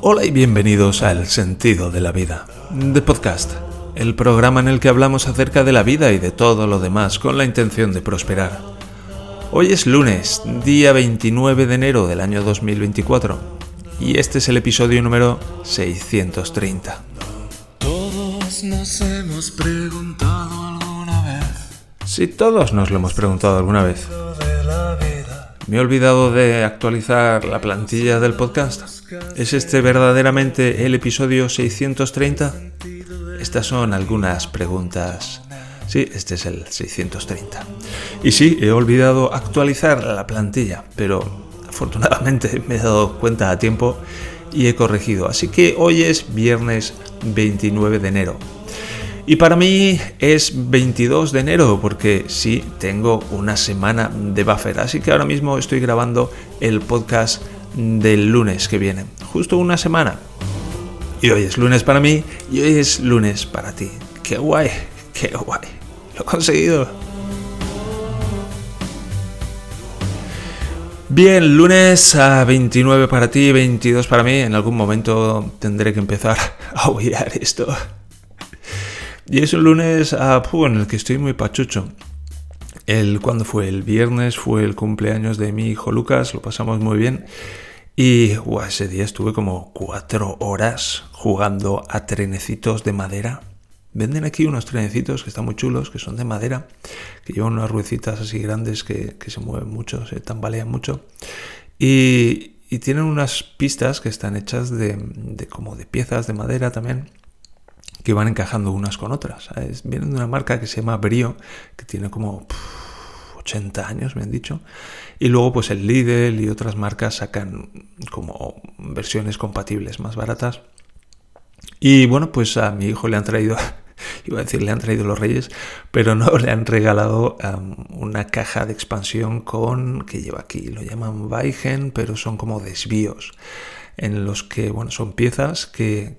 Hola y bienvenidos a El Sentido de la Vida, de Podcast, el programa en el que hablamos acerca de la vida y de todo lo demás con la intención de prosperar. Hoy es lunes, día 29 de enero del año 2024, y este es el episodio número 630. Todos nos hemos preguntado alguna vez Si todos nos lo hemos preguntado alguna vez. Me he olvidado de actualizar la plantilla del podcast. ¿Es este verdaderamente el episodio 630? Estas son algunas preguntas. Sí, este es el 630. Y sí, he olvidado actualizar la plantilla, pero afortunadamente me he dado cuenta a tiempo y he corregido. Así que hoy es viernes 29 de enero. Y para mí es 22 de enero porque sí, tengo una semana de buffer. Así que ahora mismo estoy grabando el podcast del lunes que viene. Justo una semana. Y hoy es lunes para mí y hoy es lunes para ti. Qué guay, qué guay. Lo he conseguido. Bien, lunes a 29 para ti, 22 para mí. En algún momento tendré que empezar a obviar esto. Y es un lunes ah, puh, en el que estoy muy pachucho. El, cuando fue? El viernes fue el cumpleaños de mi hijo Lucas, lo pasamos muy bien. Y ese día estuve como cuatro horas jugando a trenecitos de madera. Venden aquí unos trenecitos que están muy chulos, que son de madera, que llevan unas ruecitas así grandes que, que se mueven mucho, se tambalean mucho. Y, y tienen unas pistas que están hechas de como de piezas de madera también que van encajando unas con otras. ¿sabes? Vienen de una marca que se llama Brio, que tiene como pff, 80 años, me han dicho. Y luego pues el Lidl y otras marcas sacan como versiones compatibles más baratas. Y bueno, pues a mi hijo le han traído, iba a decir le han traído los reyes, pero no, le han regalado una caja de expansión con, que lleva aquí, lo llaman Weigen, pero son como desvíos, en los que, bueno, son piezas que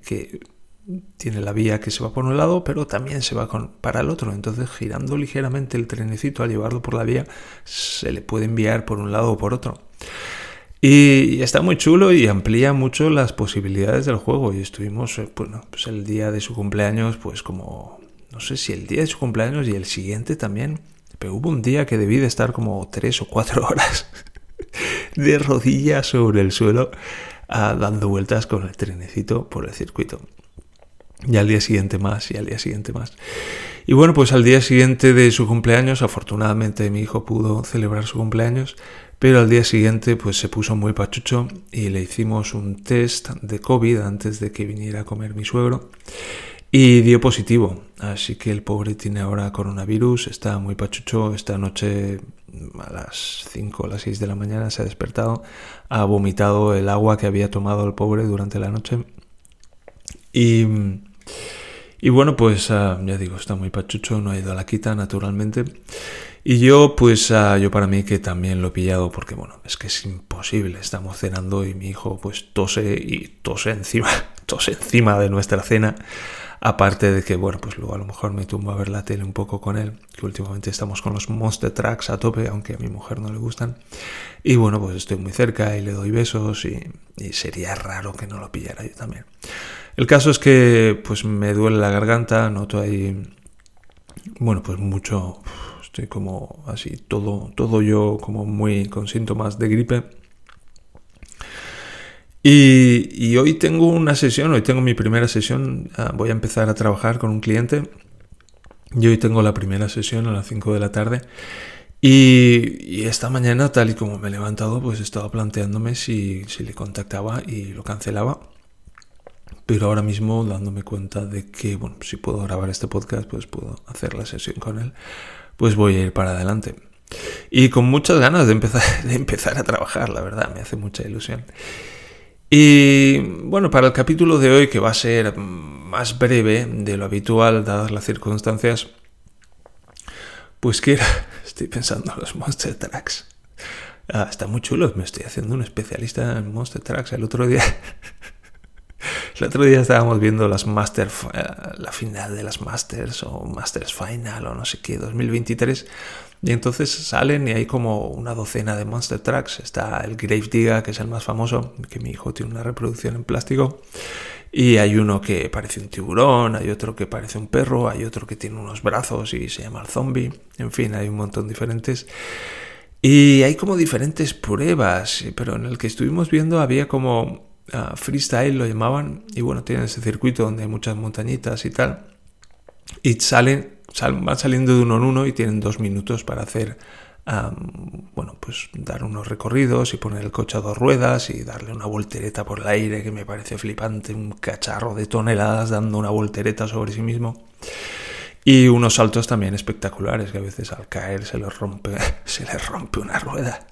tiene la vía que se va por un lado, pero también se va para el otro. Entonces, girando ligeramente el trenecito al llevarlo por la vía, se le puede enviar por un lado o por otro. Y está muy chulo y amplía mucho las posibilidades del juego. Y estuvimos, eh, pues el día de su cumpleaños, pues como, no sé si el día de su cumpleaños y el siguiente también. Pero hubo un día que debí de estar como tres o cuatro horas de rodillas sobre el suelo, ah, dando vueltas con el trenecito por el circuito. Y al día siguiente más, y al día siguiente más. Y bueno, pues al día siguiente de su cumpleaños, afortunadamente mi hijo pudo celebrar su cumpleaños, pero al día siguiente pues se puso muy pachucho y le hicimos un test de COVID antes de que viniera a comer mi suegro y dio positivo. Así que el pobre tiene ahora coronavirus, está muy pachucho, esta noche a las 5 o las 6 de la mañana se ha despertado, ha vomitado el agua que había tomado el pobre durante la noche y... Y bueno, pues uh, ya digo, está muy pachucho, no ha ido a la quita naturalmente. Y yo, pues uh, yo para mí que también lo he pillado porque bueno, es que es imposible. Estamos cenando y mi hijo pues tose y tose encima, tose encima de nuestra cena. Aparte de que, bueno, pues luego a lo mejor me tumbo a ver la tele un poco con él, que últimamente estamos con los Monster Tracks a tope, aunque a mi mujer no le gustan. Y bueno, pues estoy muy cerca y le doy besos y, y sería raro que no lo pillara yo también. El caso es que pues me duele la garganta, noto ahí, bueno, pues mucho, estoy como así, todo, todo yo como muy con síntomas de gripe. Y, hoy tengo una sesión, hoy tengo mi primera sesión, uh, voy a empezar a trabajar con un cliente. Y hoy tengo la primera sesión a las 5 de la tarde. Y, y, esta mañana, tal y como me he levantado, pues estaba planteándome si, si le contactaba y lo cancelaba pero ahora mismo dándome cuenta de que, bueno, si puedo grabar este podcast, pues puedo hacer la sesión con él, pues voy a ir para adelante. Y con muchas ganas de empezar, de empezar a trabajar, la verdad, me hace mucha ilusión. Y bueno, para el capítulo de hoy, que va a ser más breve de lo habitual, dadas las circunstancias, pues quiero, estoy pensando en los Monster Tracks. Ah, está muy chulo, me estoy haciendo un especialista en Monster Tracks. El otro día el otro día estábamos viendo las Master, la final de las Masters o Masters Final o no sé qué, 2023. Y entonces salen y hay como una docena de monster trucks. Está el Grave Digger, que es el más famoso, que mi hijo tiene una reproducción en plástico. Y hay uno que parece un tiburón, hay otro que parece un perro, hay otro que tiene unos brazos y se llama el zombie. En fin, hay un montón diferentes. Y hay como diferentes pruebas, pero en el que estuvimos viendo había como freestyle, lo llamaban, y bueno, tienen ese circuito donde hay muchas montañitas y tal. Y salen, van saliendo de uno en uno y tienen dos minutos para hacer bueno, pues dar unos recorridos y poner el coche a dos ruedas y darle una voltereta por el aire que me parece flipante, un cacharro de toneladas dando una voltereta sobre sí mismo. Y unos saltos también espectaculares que a veces al caer se les rompe, se les rompe una rueda.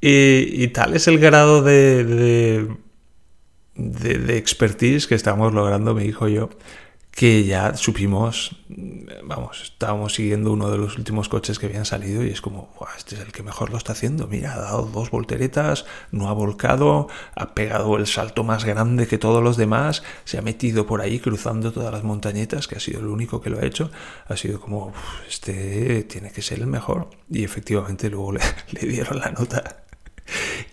Y, tal es el grado de, de, expertise que estamos logrando mi hijo y yo que ya supimos, vamos, estábamos siguiendo uno de los últimos coches que habían salido y es como, este es el que mejor lo está haciendo. Mira, ha dado dos volteretas, no ha volcado, ha pegado el salto más grande que todos los demás, se ha metido por ahí cruzando todas las montañetas, que ha sido el único que lo ha hecho. Ha sido como, este tiene que ser el mejor. Y efectivamente luego le dieron la nota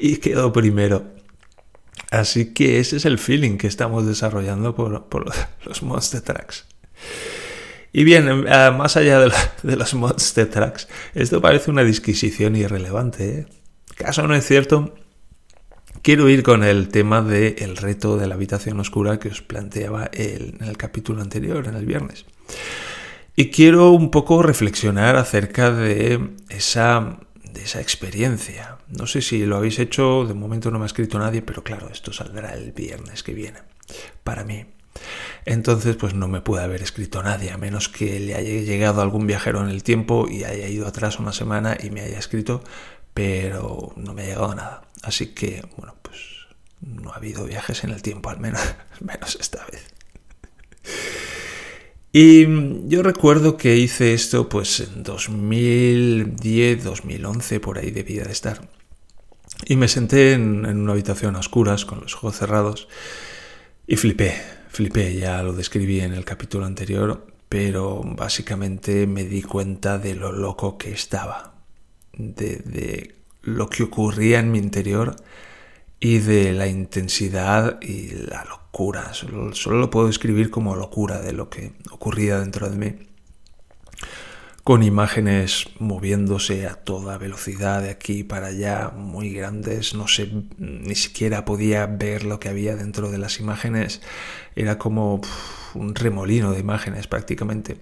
y quedó primero. Así que ese es el feeling que estamos desarrollando por, los Monster Tracks. Y bien, eh, más allá de, los Monster Tracks, esto parece una disquisición irrelevante. ¿eh? ¿Caso no es cierto? Quiero ir con el tema del reto de la habitación oscura que os planteaba en el capítulo anterior, en el viernes. Y quiero un poco reflexionar acerca de esa de esa experiencia. No sé si lo habéis hecho, de momento no me ha escrito nadie, pero claro, esto saldrá el viernes que viene, para mí. Entonces, pues no me puede haber escrito nadie, a menos que le haya llegado algún viajero en el tiempo y haya ido atrás una semana y me haya escrito, pero no me ha llegado nada. Así que, bueno, pues no ha habido viajes en el tiempo, al menos, menos esta vez. Y yo recuerdo que hice esto pues en 2010, 2011, por ahí debía de estar. Y me senté en, una habitación a oscuras, con los ojos cerrados, y flipé, flipé, ya lo describí en el capítulo anterior, pero básicamente me di cuenta de lo loco que estaba, de, de lo que ocurría en mi interior y de la intensidad y la locura. Solo, lo puedo describir como locura de lo que ocurría dentro de mí con imágenes moviéndose a toda velocidad de aquí para allá, muy grandes, no sé, ni siquiera podía ver lo que había dentro de las imágenes, era como un remolino de imágenes prácticamente.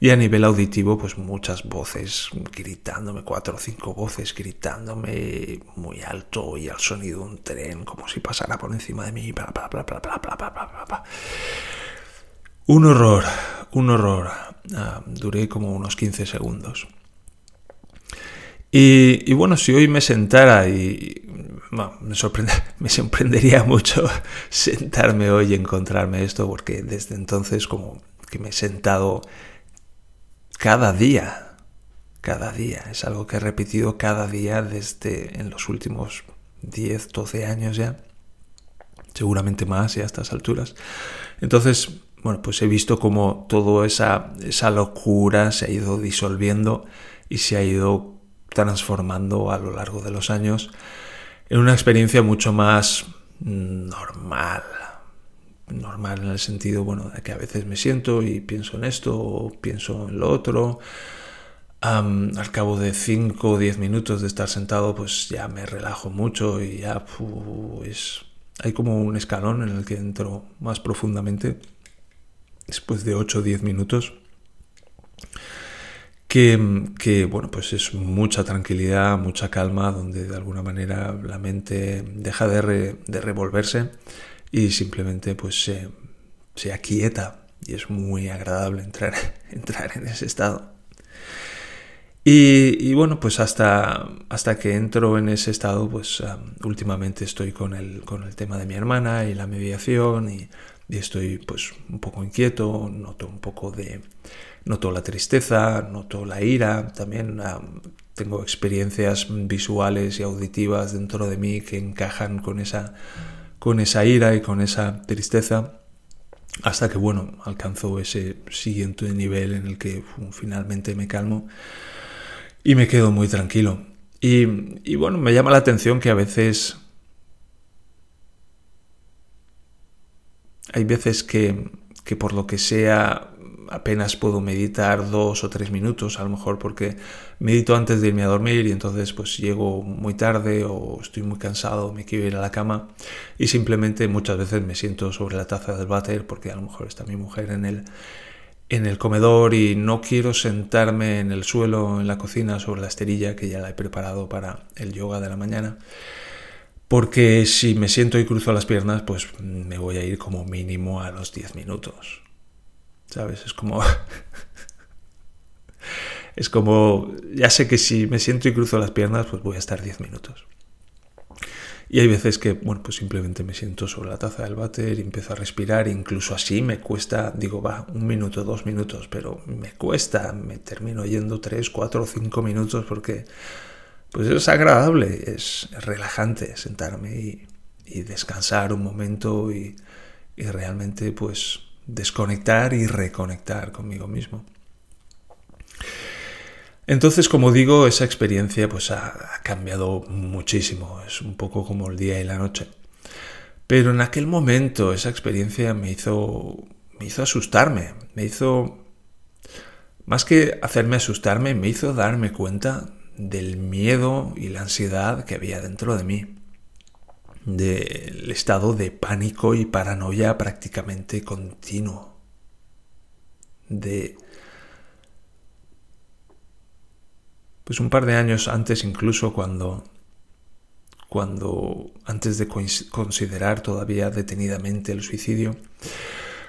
Y a nivel auditivo, pues muchas voces gritándome, cuatro o cinco voces gritándome muy alto y al sonido de un tren, como si pasara por encima de mí, bla, bla, bla, bla, bla, bla, bla, bla. Un horror, un horror. Ah, duré como unos 15 segundos. Y, bueno, si hoy me sentara y me, me sorprendería mucho sentarme hoy y encontrarme esto, porque desde entonces como que me he sentado cada día, cada día, es algo que he repetido cada día desde en los últimos 10, 12 años ya, seguramente más y a estas alturas. Entonces, bueno, pues he visto cómo toda esa, esa locura se ha ido disolviendo y se ha ido transformando a lo largo de los años en una experiencia mucho más normal. Normal en el sentido, bueno, de que a veces me siento y pienso en esto o pienso en lo otro. al cabo de 5 o 10 minutos de estar sentado, pues ya me relajo mucho y ya pues, hay como un escalón en el que entro más profundamente después de 8 o 10 minutos, que, bueno, pues es mucha tranquilidad, mucha calma, donde de alguna manera la mente deja de, revolverse y simplemente pues se, se, aquieta y es muy agradable entrar, entrar en ese estado. Y, bueno, pues hasta, hasta que entro en ese estado, pues últimamente estoy con el, con el tema de mi hermana y la mediación y y estoy pues un poco inquieto, noto un poco de... noto la tristeza, noto la ira, también tengo experiencias visuales y auditivas dentro de mí que encajan con esa, con esa ira y con esa tristeza hasta que bueno alcanzo ese siguiente nivel en el que finalmente me calmo y me quedo muy tranquilo. Y, y bueno, me llama la atención que a veces... Hay veces que, que por lo que sea apenas puedo meditar dos o tres minutos, a lo mejor porque medito antes de irme a dormir y entonces pues llego muy tarde o estoy muy cansado, me quiero ir a la cama y simplemente muchas veces me siento sobre la taza del váter porque a lo mejor está mi mujer en el, en el comedor y no quiero sentarme en el suelo en la cocina sobre la esterilla que ya la he preparado para el yoga de la mañana. Porque si me siento y cruzo las piernas, pues me voy a ir como mínimo a los 10 minutos. ¿Sabes? Es como... es como... Ya sé que si me siento y cruzo las piernas, pues voy a estar 10 minutos. Y hay veces que, bueno, pues simplemente me siento sobre la taza del váter y empiezo a respirar, incluso así me cuesta, digo, va, un minuto, dos minutos, pero me cuesta, me termino yendo tres, cuatro cinco minutos porque, pues es agradable, es relajante sentarme y, descansar un momento y, y realmente, pues, desconectar y reconectar conmigo mismo. Entonces, como digo, esa experiencia pues ha, cambiado muchísimo, es un poco como el día y la noche. Pero en aquel momento esa experiencia me hizo me hizo asustarme, me hizo más que hacerme asustarme, me hizo darme cuenta del miedo y la ansiedad que había dentro de mí del estado de pánico y paranoia prácticamente continuo. De pues un par de años antes incluso cuando cuando antes de considerar todavía detenidamente el suicidio,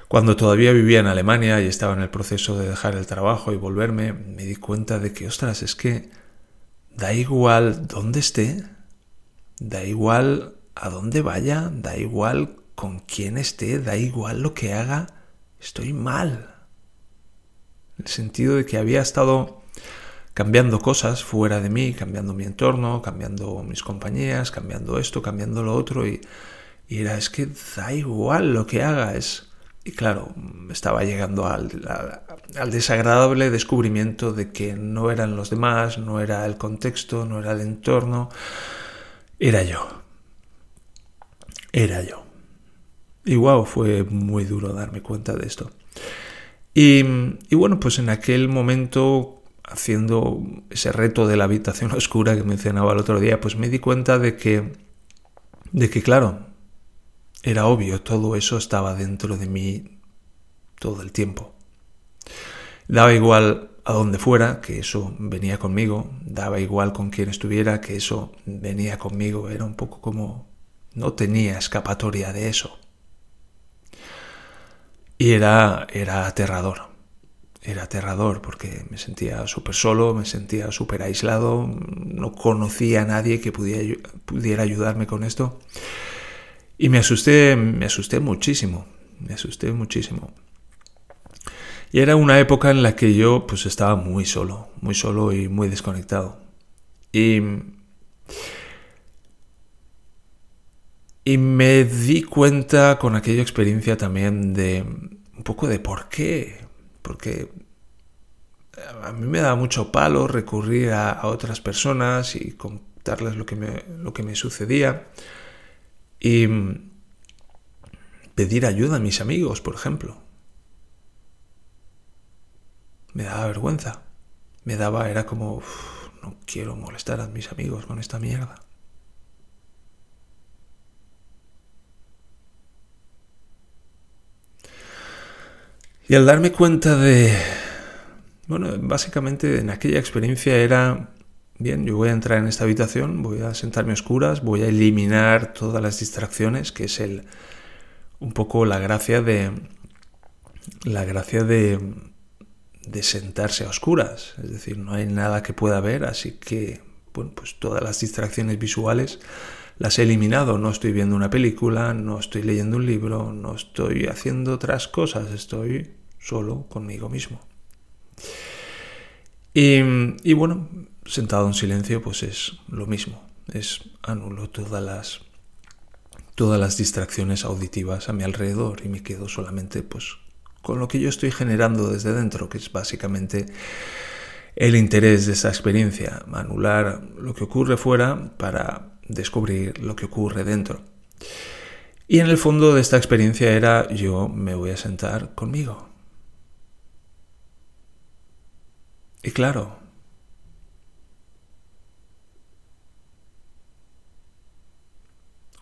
cuando todavía vivía en Alemania y estaba en el proceso de dejar el trabajo y volverme, me di cuenta de que, ostras, es que da igual dónde esté, da igual a dónde vaya, da igual con quién esté, da igual lo que haga, estoy mal. En el sentido de que había estado cambiando cosas fuera de mí, cambiando mi entorno, cambiando mis compañías, cambiando esto, cambiando lo otro y, era, es que da igual lo que haga, es... Y claro, estaba llegando al, al, desagradable descubrimiento de que no eran los demás, no era el contexto, no era el entorno, era yo era yo. Y wow, fue muy duro darme cuenta de esto. Y, bueno, pues en aquel momento, haciendo ese reto de la habitación oscura que mencionaba el otro día, pues me di cuenta de que, de que claro, era obvio, todo eso estaba dentro de mí todo el tiempo. Daba igual a donde fuera, que eso venía conmigo, daba igual con quien estuviera, que eso venía conmigo, era un poco como no tenía escapatoria de eso. Y era, era aterrador. Era aterrador porque me sentía súper solo, me sentía súper aislado, no conocía a nadie que pudiera, pudiera ayudarme con esto. Y me asusté, me asusté muchísimo, me asusté muchísimo. Y era una época en la que yo pues estaba muy solo, muy solo y muy desconectado. Y Y me di cuenta con aquella experiencia también de un poco de por qué. Porque a mí me da mucho palo recurrir a, otras personas y contarles lo que, me, lo que me sucedía. Y pedir ayuda a mis amigos, por ejemplo. Me daba vergüenza. Me daba, era como, no quiero molestar a mis amigos con esta mierda. Y al darme cuenta de... Bueno, básicamente en aquella experiencia era, bien, yo voy a entrar en esta habitación, voy a sentarme a oscuras, voy a eliminar todas las distracciones, que es el un poco la gracia de la gracia de, de sentarse a oscuras, es decir, no hay nada que pueda ver, así que bueno, pues todas las distracciones visuales las he eliminado. No estoy viendo una película, no estoy leyendo un libro, no estoy haciendo otras cosas, estoy solo conmigo mismo. Y, bueno, sentado en silencio, pues es lo mismo. Es anulo todas las todas las distracciones auditivas a mi alrededor y me quedo solamente pues con lo que yo estoy generando desde dentro, que es básicamente el interés de esa experiencia, anular lo que ocurre fuera para descubrir lo que ocurre dentro. Y en el fondo de esta experiencia era yo me voy a sentar conmigo. Y claro,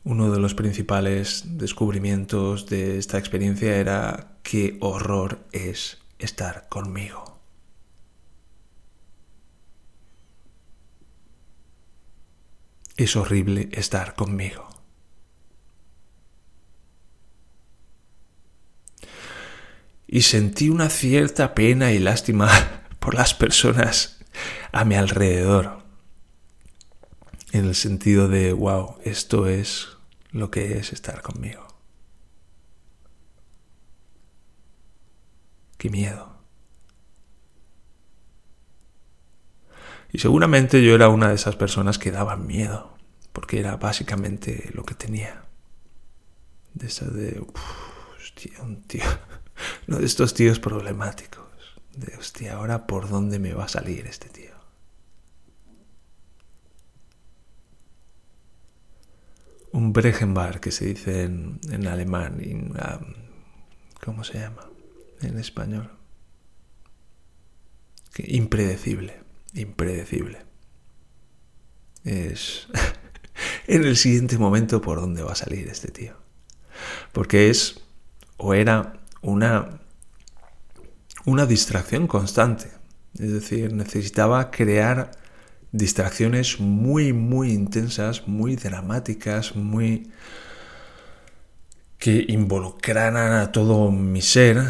uno de los principales descubrimientos de esta experiencia era qué horror es estar conmigo. es horrible estar conmigo. Y sentí una cierta pena y lástima por las personas a mi alrededor. En el sentido de, wow, esto es lo que es estar conmigo. Qué miedo. Y seguramente yo era una de esas personas que daban miedo, porque era básicamente lo que tenía. De esa de, hostia, un tío, uno de estos tíos problemáticos. De, hostia, ahora por dónde me va a salir este tío. Un Brechenbar, que se dice en, en alemán, ¿cómo se llama en español? impredecible impredecible. Es en el siguiente momento por dónde va a salir este tío. Porque es o era una una distracción constante. Es decir, necesitaba crear distracciones muy, muy intensas, muy dramáticas, muy que involucraran a todo mi ser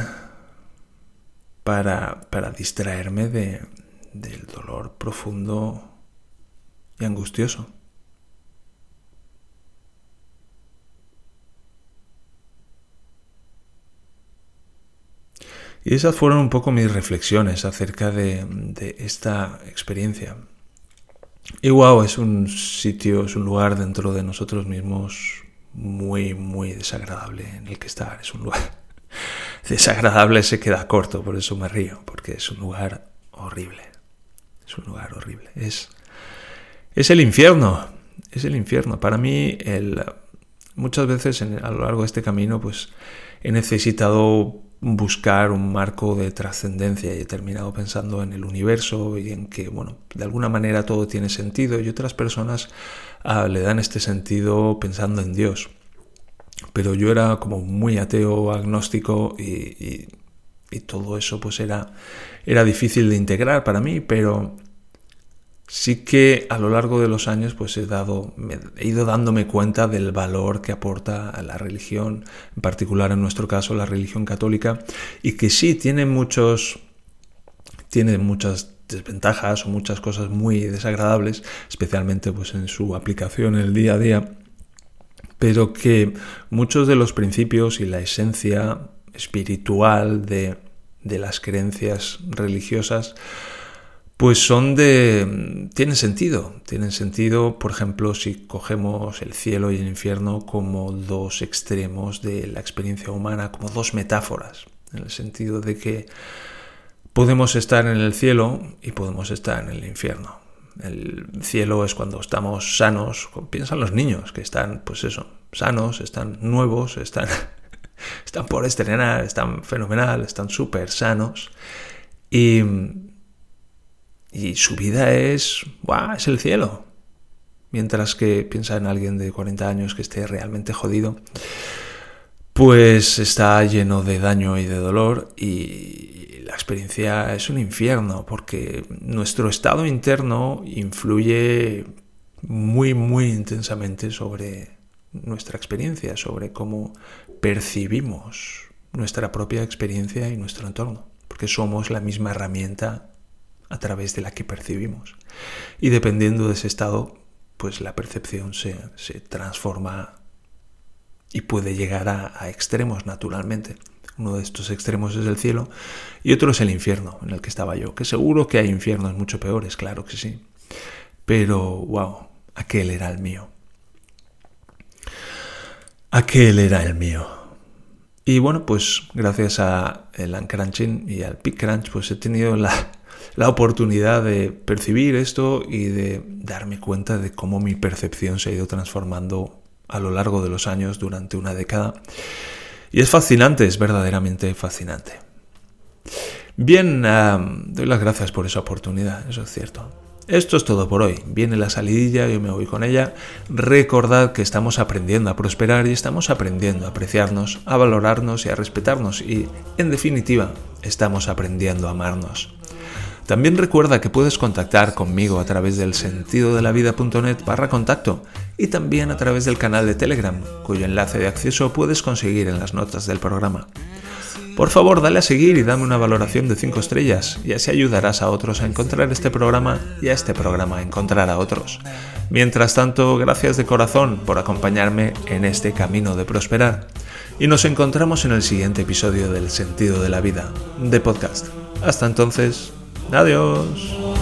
para, para distraerme de, del dolor profundo y angustioso. Y esas fueron un poco mis reflexiones acerca de, esta experiencia. Y wow, es un sitio, es un lugar dentro de nosotros mismos muy, muy desagradable en el que estar. Es un lugar desagradable, se queda corto, por eso me río, porque es un lugar horrible. Es un lugar horrible. Es, es el infierno. Es el infierno. Para mí, el, muchas veces a lo largo de este camino, pues he necesitado buscar un marco de trascendencia y he terminado pensando en el universo y en que, bueno, de alguna manera todo tiene sentido y otras personas ah, le dan este sentido pensando en Dios. Pero yo era como muy ateo, agnóstico y y todo eso pues era, era difícil de integrar para mí, pero sí que a lo largo de los años pues he, dado, he ido dándome cuenta del valor que aporta a la religión, en particular en nuestro caso la religión católica, y que sí tiene muchos, tiene muchas desventajas o muchas cosas muy desagradables, especialmente pues en su aplicación en el día a día, pero que muchos de los principios y la esencia espiritual de, las creencias religiosas, pues son de... tienen sentido. Tienen sentido, por ejemplo, si cogemos el cielo y el infierno como dos extremos de la experiencia humana, como dos metáforas, en el sentido de que podemos estar en el cielo y podemos estar en el infierno. El cielo es cuando estamos sanos, piensan los niños que están, pues eso, sanos, están nuevos, están están por estrenar, están fenomenal, están súper sanos. Y, y su vida es, ¡buah! es el cielo. Mientras que piensa en alguien de 40 años que esté realmente jodido, pues está lleno de daño y de dolor y la experiencia es un infierno porque nuestro estado interno influye muy, muy intensamente sobre nuestra experiencia, sobre cómo percibimos nuestra propia experiencia y nuestro entorno, porque somos la misma herramienta a través de la que percibimos. Y dependiendo de ese estado, pues la percepción se, transforma y puede llegar a, extremos naturalmente. Uno de estos extremos es el cielo y otro es el infierno en el que estaba yo, que seguro que hay infiernos mucho peores, claro que sí. Pero, wow, aquel era el mío. Aquel era el mío. Y bueno, pues gracias a el Uncrunching y al PickCrunch, pues he tenido la, la oportunidad de percibir esto y de darme cuenta de cómo mi percepción se ha ido transformando a lo largo de los años durante una década. Y es fascinante, es verdaderamente fascinante. Bien, doy las gracias por esa oportunidad, eso es cierto. Esto es todo por hoy. Viene la salidilla, yo me voy con ella. Recordad que estamos aprendiendo a prosperar y estamos aprendiendo a apreciarnos, a valorarnos y a respetarnos y, en definitiva, estamos aprendiendo a amarnos. También recuerda que puedes contactar conmigo a través del sentido de la vida.net barra contacto y también a través del canal de Telegram, cuyo enlace de acceso puedes conseguir en las notas del programa. Por favor, dale a seguir y dame una valoración de 5 estrellas, y así ayudarás a otros a encontrar este programa y a este programa a encontrar a otros. Mientras tanto, gracias de corazón por acompañarme en este camino de prosperar. Y nos encontramos en el siguiente episodio del Sentido de la Vida, de podcast. Hasta entonces, adiós.